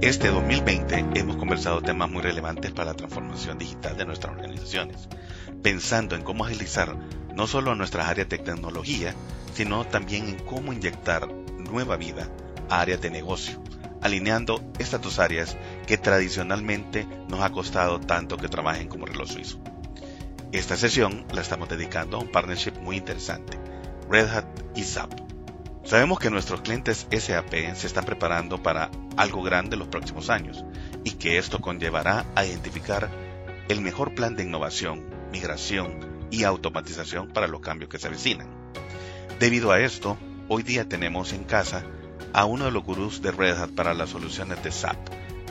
Este 2020 hemos conversado temas muy relevantes para la transformación digital de nuestras organizaciones, pensando en cómo agilizar no solo nuestras áreas de tecnología, sino también en cómo inyectar nueva vida a áreas de negocio, alineando estas dos áreas que tradicionalmente nos ha costado tanto que trabajen como reloj suizo. Esta sesión la estamos dedicando a un partnership muy interesante, Red Hat y SAP. Sabemos que nuestros clientes SAP se están preparando para algo grande los próximos años y que esto conllevará a identificar el mejor plan de innovación, migración y automatización para los cambios que se avecinan. Debido a esto, hoy día tenemos en casa a uno de los gurús de Red Hat para las soluciones de SAP,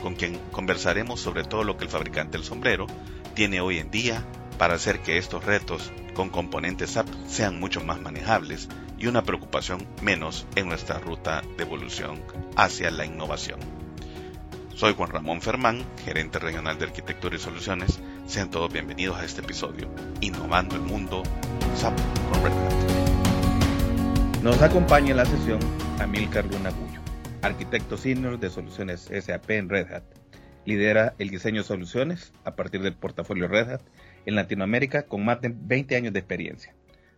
con quien conversaremos sobre todo lo que el fabricante del sombrero tiene hoy en día para hacer que estos retos con componentes SAP sean mucho más manejables y una preocupación menos en nuestra ruta de evolución hacia la innovación. Soy Juan Ramón Fermán, gerente regional de arquitectura y soluciones. Sean todos bienvenidos a este episodio, Innovando el Mundo SAP con Red Hat. Nos acompaña en la sesión Amilcar Luna Cuyo, arquitecto senior de soluciones SAP en Red Hat. Lidera el diseño de soluciones a partir del portafolio Red Hat en Latinoamérica con más de 20 años de experiencia.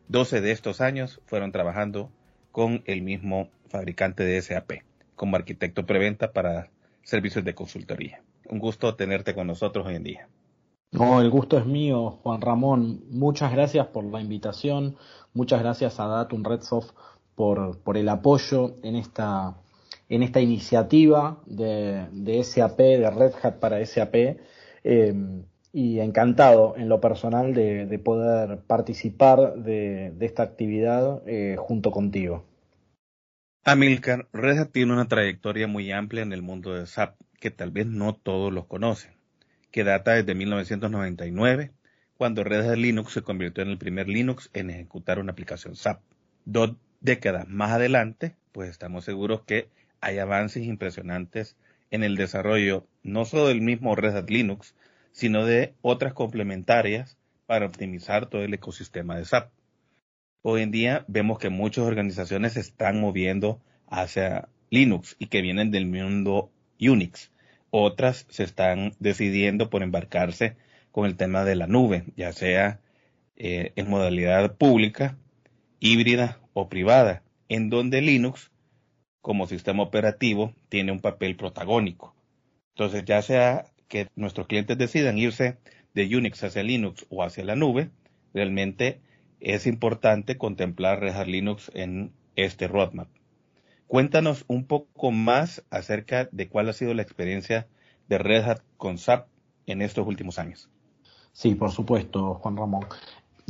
12 de estos años fueron trabajando con el mismo fabricante de SAP, como arquitecto preventa para servicios de consultoría. Un gusto tenerte con nosotros hoy en día. No, el gusto es mío, Juan Ramón. Muchas gracias por la invitación. Muchas gracias a Datum Redsoft por, por el apoyo en esta, en esta iniciativa de, de SAP, de Red Hat para SAP. Eh, y encantado en lo personal de, poder participar de, esta actividad eh, junto contigo. Amilcar, Red Hat tiene una trayectoria muy amplia en el mundo de SAP que tal vez no todos los conocen, que data desde 1999, cuando Red Hat Linux se convirtió en el primer Linux en ejecutar una aplicación SAP. Dos décadas más adelante, pues estamos seguros que hay avances impresionantes en el desarrollo no solo del mismo Red Hat Linux, sino de otras complementarias para optimizar todo el ecosistema de SAP. Hoy en día vemos que muchas organizaciones se están moviendo hacia Linux y que vienen del mundo Unix. Otras se están decidiendo por embarcarse con el tema de la nube, ya sea eh, en modalidad pública, híbrida o privada, en donde Linux como sistema operativo tiene un papel protagónico. Entonces, ya sea que nuestros clientes decidan irse de Unix hacia Linux o hacia la nube, realmente es importante contemplar Red Hat Linux en este roadmap. Cuéntanos un poco más acerca de cuál ha sido la experiencia de Red Hat con SAP en estos últimos años. Sí, por supuesto, Juan Ramón.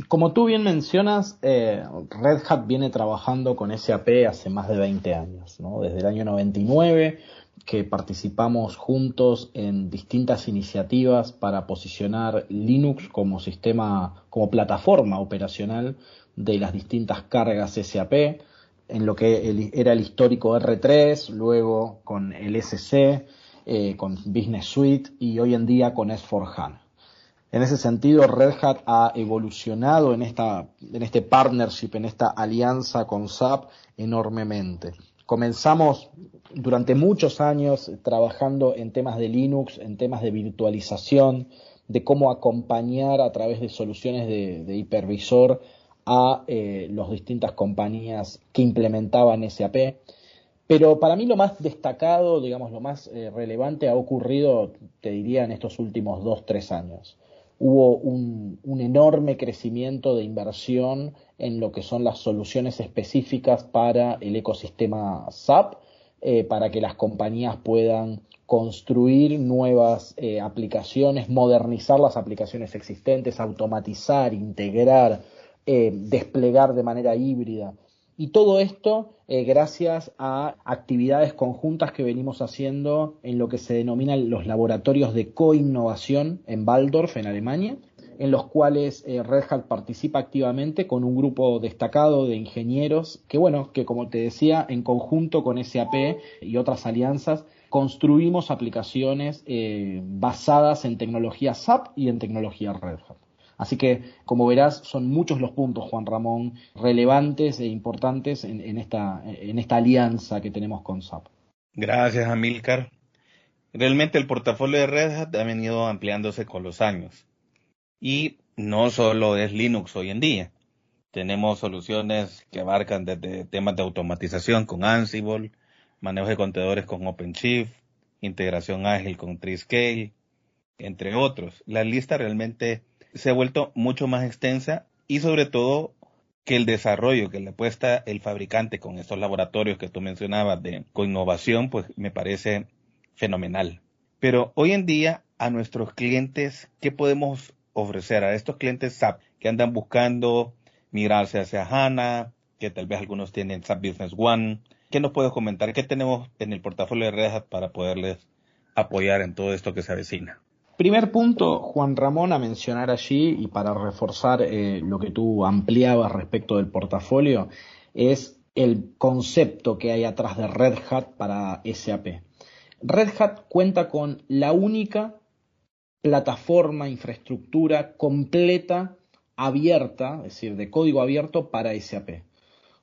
Como tú bien mencionas, eh, Red Hat viene trabajando con SAP hace más de 20 años, ¿no? desde el año 99 que participamos juntos en distintas iniciativas para posicionar Linux como sistema, como plataforma operacional de las distintas cargas SAP, en lo que era el histórico R3, luego con el SC, eh, con Business Suite y hoy en día con S4HANA. En ese sentido, Red Hat ha evolucionado en, esta, en este partnership, en esta alianza con SAP enormemente. Comenzamos durante muchos años trabajando en temas de Linux, en temas de virtualización, de cómo acompañar a través de soluciones de, hipervisor a eh, las distintas compañías que implementaban SAP. Pero para mí lo más destacado, digamos, lo más eh, relevante ha ocurrido, te diría, en estos últimos dos, tres años hubo un, enorme crecimiento de inversión en lo que son las soluciones específicas para el ecosistema SAP, eh, para que las compañías puedan construir nuevas eh, aplicaciones, modernizar las aplicaciones existentes, automatizar, integrar, eh, desplegar de manera híbrida. Y todo esto eh, gracias a actividades conjuntas que venimos haciendo en lo que se denominan los laboratorios de coinnovación en Waldorf, en Alemania, en los cuales eh, Red Hat participa activamente con un grupo destacado de ingenieros que, bueno, que como te decía, en conjunto con SAP y otras alianzas, construimos aplicaciones eh, basadas en tecnología SAP y en tecnología Red Hat. Así que, como verás, son muchos los puntos, Juan Ramón, relevantes e importantes en, esta, en esta alianza que tenemos con SAP. Gracias, Amilcar. Realmente el portafolio de Red Hat ha venido ampliándose con los años. Y no solo es Linux hoy en día. Tenemos soluciones que abarcan desde temas de automatización con Ansible, manejo de contenedores con OpenShift, integración ágil con Triscale, entre otros. La lista realmente se ha vuelto mucho más extensa y sobre todo que el desarrollo que le apuesta el fabricante con estos laboratorios que tú mencionabas de con innovación, pues me parece fenomenal. Pero hoy en día a nuestros clientes, ¿qué podemos ofrecer a estos clientes SAP que andan buscando migrarse hacia HANA, que tal vez algunos tienen SAP Business One? ¿Qué nos puedes comentar? ¿Qué tenemos en el portafolio de Red Hat para poderles apoyar en todo esto que se avecina? Primer punto, Juan Ramón, a mencionar allí y para reforzar eh, lo que tú ampliabas respecto del portafolio, es el concepto que hay atrás de Red Hat para SAP. Red Hat cuenta con la única plataforma, infraestructura completa, abierta, es decir, de código abierto para SAP.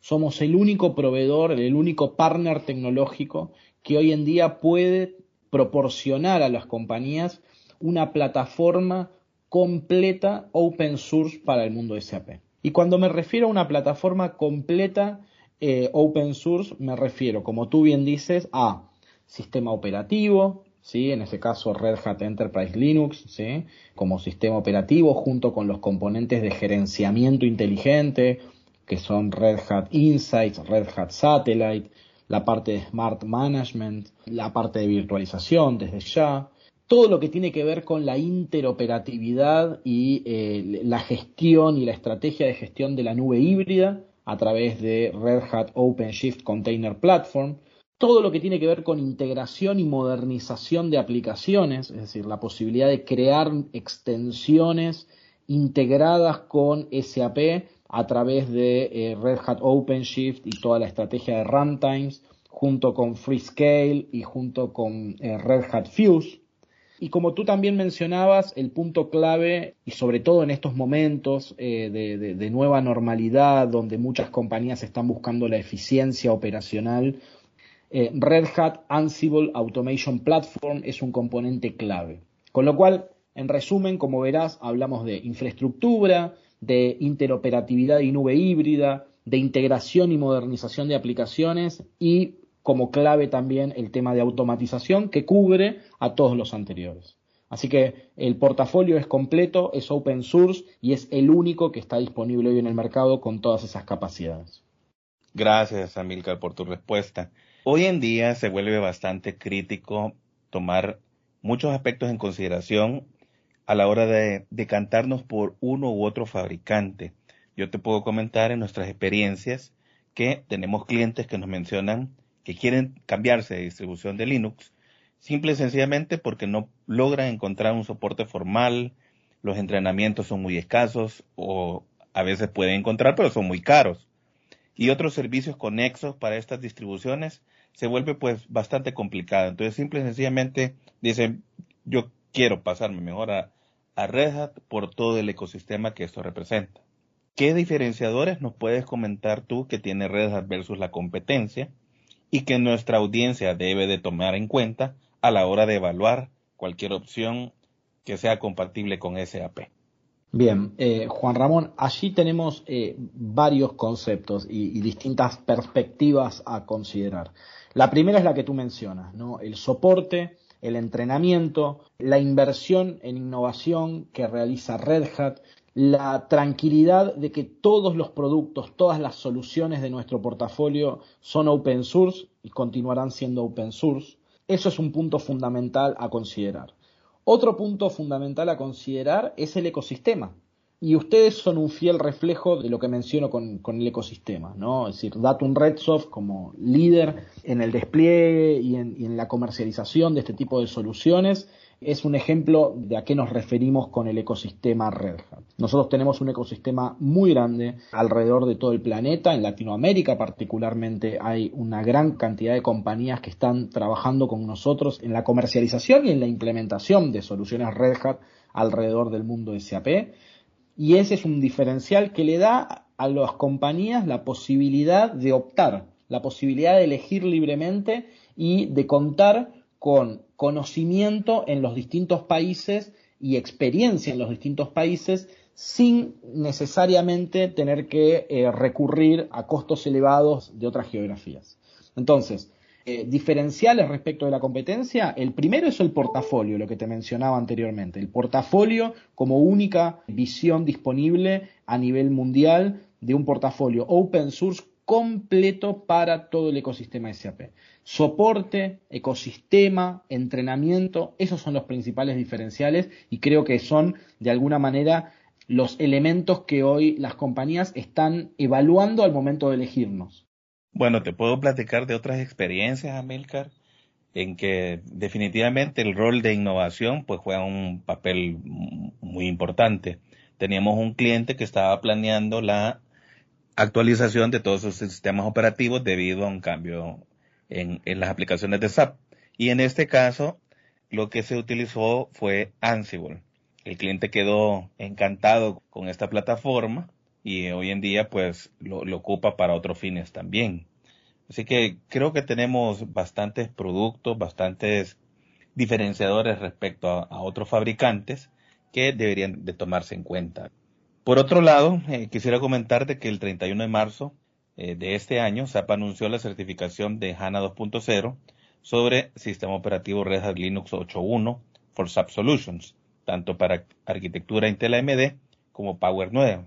Somos el único proveedor, el único partner tecnológico que hoy en día puede proporcionar a las compañías una plataforma completa open source para el mundo SAP. Y cuando me refiero a una plataforma completa eh, open source, me refiero, como tú bien dices, a sistema operativo, ¿sí? en este caso Red Hat Enterprise Linux, ¿sí? como sistema operativo junto con los componentes de gerenciamiento inteligente, que son Red Hat Insights, Red Hat Satellite, la parte de Smart Management, la parte de virtualización desde ya, todo lo que tiene que ver con la interoperatividad y eh, la gestión y la estrategia de gestión de la nube híbrida a través de Red Hat OpenShift Container Platform, todo lo que tiene que ver con integración y modernización de aplicaciones, es decir, la posibilidad de crear extensiones integradas con SAP a través de eh, Red Hat OpenShift y toda la estrategia de runtimes, junto con FreeScale y junto con eh, Red Hat Fuse. Y como tú también mencionabas, el punto clave, y sobre todo en estos momentos eh, de, nueva normalidad, donde muchas compañías están buscando la eficiencia operacional, eh, Red Hat Ansible Automation Platform es un componente clave. Con lo cual, en resumen, como verás, hablamos de infraestructura, de interoperatividad y nube híbrida, de integración y modernización de aplicaciones y como clave también el tema de automatización que cubre a todos los anteriores. Así que el portafolio es completo, es open source y es el único que está disponible hoy en el mercado con todas esas capacidades. Gracias, Amilcar, por tu respuesta. Hoy en día se vuelve bastante crítico tomar muchos aspectos en consideración a la hora de decantarnos por uno u otro fabricante. Yo te puedo comentar en nuestras experiencias que tenemos clientes que nos mencionan que quieren cambiarse de distribución de Linux, simple y sencillamente porque no logran encontrar un soporte formal, los entrenamientos son muy escasos o a veces pueden encontrar pero son muy caros. Y otros servicios conexos para estas distribuciones se vuelve pues bastante complicado. Entonces simple y sencillamente dicen yo quiero pasarme mejor a, a Red Hat por todo el ecosistema que esto representa. ¿Qué diferenciadores nos puedes comentar tú que tiene Red Hat versus la competencia? Y que nuestra audiencia debe de tomar en cuenta a la hora de evaluar cualquier opción que sea compatible con SAP. Bien, eh, Juan Ramón, allí tenemos eh, varios conceptos y, distintas perspectivas a considerar. La primera es la que tú mencionas, ¿no? El soporte, el entrenamiento, la inversión en innovación que realiza Red Hat, la tranquilidad de que todos los productos, todas las soluciones de nuestro portafolio son open source y continuarán siendo open source. Eso es un punto fundamental a considerar. Otro punto fundamental a considerar es el ecosistema. Y ustedes son un fiel reflejo de lo que menciono con, el ecosistema, ¿no? Es decir, Datum Redsoft como líder en el despliegue y en la comercialización de este tipo de soluciones es un ejemplo de a qué nos referimos con el ecosistema Red Hat. Nosotros tenemos un ecosistema muy grande alrededor de todo el planeta, en Latinoamérica particularmente hay una gran cantidad de compañías que están trabajando con nosotros en la comercialización y en la implementación de soluciones Red Hat alrededor del mundo SAP. Y ese es un diferencial que le da a las compañías la posibilidad de optar, la posibilidad de elegir libremente y de contar con conocimiento en los distintos países y experiencia en los distintos países sin necesariamente tener que eh, recurrir a costos elevados de otras geografías. Entonces, eh, diferenciales respecto de la competencia, el primero es el portafolio, lo que te mencionaba anteriormente. El portafolio como única visión disponible a nivel mundial de un portafolio open source completo para todo el ecosistema SAP. Soporte, ecosistema, entrenamiento, esos son los principales diferenciales y creo que son de alguna manera los elementos que hoy las compañías están evaluando al momento de elegirnos. Bueno, te puedo platicar de otras experiencias, Amilcar, en que definitivamente el rol de innovación pues juega un papel muy importante. Teníamos un cliente que estaba planeando la actualización de todos sus sistemas operativos debido a un cambio en, en las aplicaciones de SAP. Y en este caso, lo que se utilizó fue Ansible. El cliente quedó encantado con esta plataforma y hoy en día pues lo, ocupa para otros fines también. Así que creo que tenemos bastantes productos, bastantes diferenciadores respecto a, otros fabricantes que deberían de tomarse en cuenta. Por otro lado, eh, quisiera comentarte que el 31 de marzo eh, de este año SAP anunció la certificación de HANA 2.0 sobre sistema operativo Red Hat Linux 8.1 for SAP Solutions tanto para arquitectura Intel AMD como Power 9.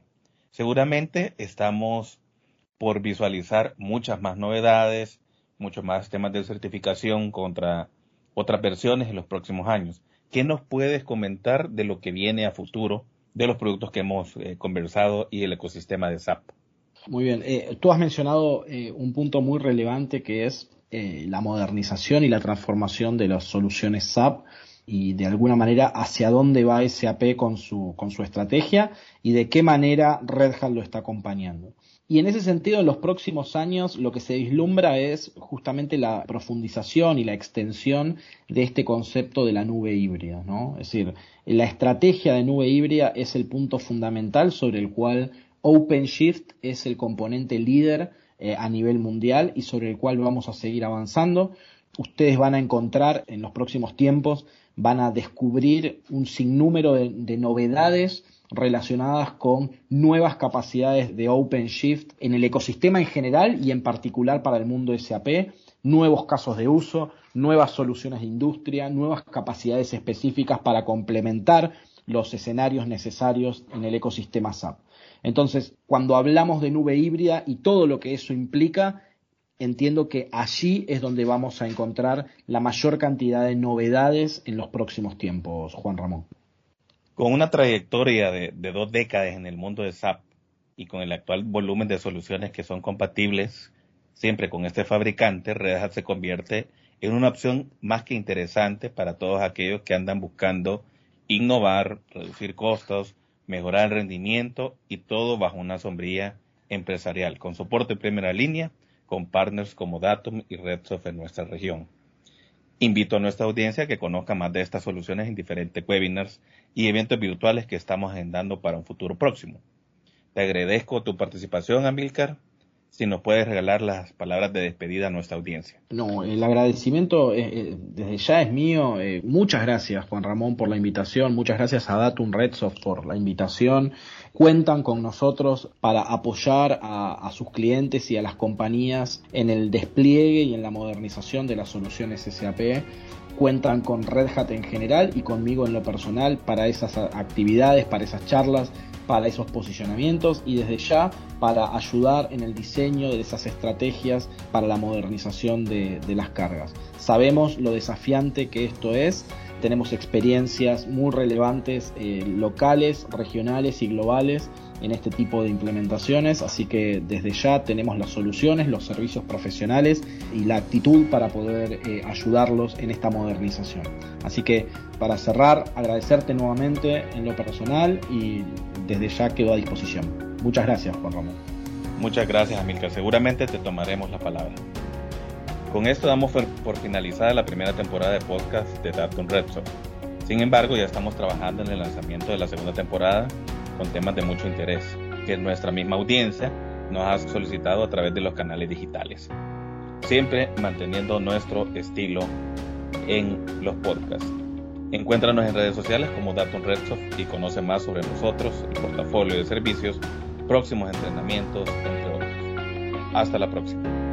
Seguramente estamos por visualizar muchas más novedades, muchos más temas de certificación contra otras versiones en los próximos años. ¿Qué nos puedes comentar de lo que viene a futuro de los productos que hemos eh, conversado y el ecosistema de SAP? Muy bien, eh, tú has mencionado eh, un punto muy relevante que es la modernización y la transformación de las soluciones SAP y de alguna manera hacia dónde va SAP con su, con su estrategia y de qué manera Red Hat lo está acompañando. Y en ese sentido, en los próximos años lo que se vislumbra es justamente la profundización y la extensión de este concepto de la nube híbrida, ¿no? Es decir, la estrategia de nube híbrida es el punto fundamental sobre el cual OpenShift es el componente líder eh, a nivel mundial y sobre el cual vamos a seguir avanzando. Ustedes van a encontrar en los próximos tiempos van a descubrir un sinnúmero de, novedades relacionadas con nuevas capacidades de OpenShift en el ecosistema en general y en particular para el mundo SAP, nuevos casos de uso, nuevas soluciones de industria, nuevas capacidades específicas para complementar los escenarios necesarios en el ecosistema SAP. Entonces, cuando hablamos de nube híbrida y todo lo que eso implica, entiendo que allí es donde vamos a encontrar la mayor cantidad de novedades en los próximos tiempos, Juan Ramón. Con una trayectoria de, dos décadas en el mundo de SAP y con el actual volumen de soluciones que son compatibles siempre con este fabricante, Red Hat se convierte en una opción más que interesante para todos aquellos que andan buscando innovar, reducir costos, mejorar el rendimiento y todo bajo una sombría empresarial, con soporte en primera línea con partners como Datum y RedSoft en nuestra región. Invito a nuestra audiencia a que conozca más de estas soluciones en diferentes webinars y eventos virtuales que estamos agendando para un futuro próximo. Te agradezco tu participación, Amilcar si nos puedes regalar las palabras de despedida a nuestra audiencia. No, el agradecimiento eh, eh, desde ya es mío. Eh, muchas gracias, Juan Ramón, por la invitación. Muchas gracias a Datum Redsoft por la invitación. Cuentan con nosotros para apoyar a, a sus clientes y a las compañías en el despliegue y en la modernización de las soluciones SAP cuentan con Red Hat en general y conmigo en lo personal para esas actividades, para esas charlas, para esos posicionamientos y desde ya para ayudar en el diseño de esas estrategias para la modernización de, las cargas. Sabemos lo desafiante que esto es, tenemos experiencias muy relevantes eh, locales, regionales y globales en este tipo de implementaciones, así que desde ya tenemos las soluciones, los servicios profesionales y la actitud para poder eh, ayudarlos en esta modernización. Así que para cerrar, agradecerte nuevamente en lo personal y desde ya quedo a disposición. Muchas gracias, Juan Ramón. Muchas gracias, Amilcar. Seguramente te tomaremos la palabra. Con esto damos por finalizada la primera temporada de podcast de Datum Redsoft. Sin embargo, ya estamos trabajando en el lanzamiento de la segunda temporada con temas de mucho interés que nuestra misma audiencia nos ha solicitado a través de los canales digitales. siempre manteniendo nuestro estilo en los podcasts. Encuéntranos en redes sociales como Datum Redsoft y conoce más sobre nosotros, el portafolio de servicios, próximos entrenamientos, entre otros. Hasta la próxima.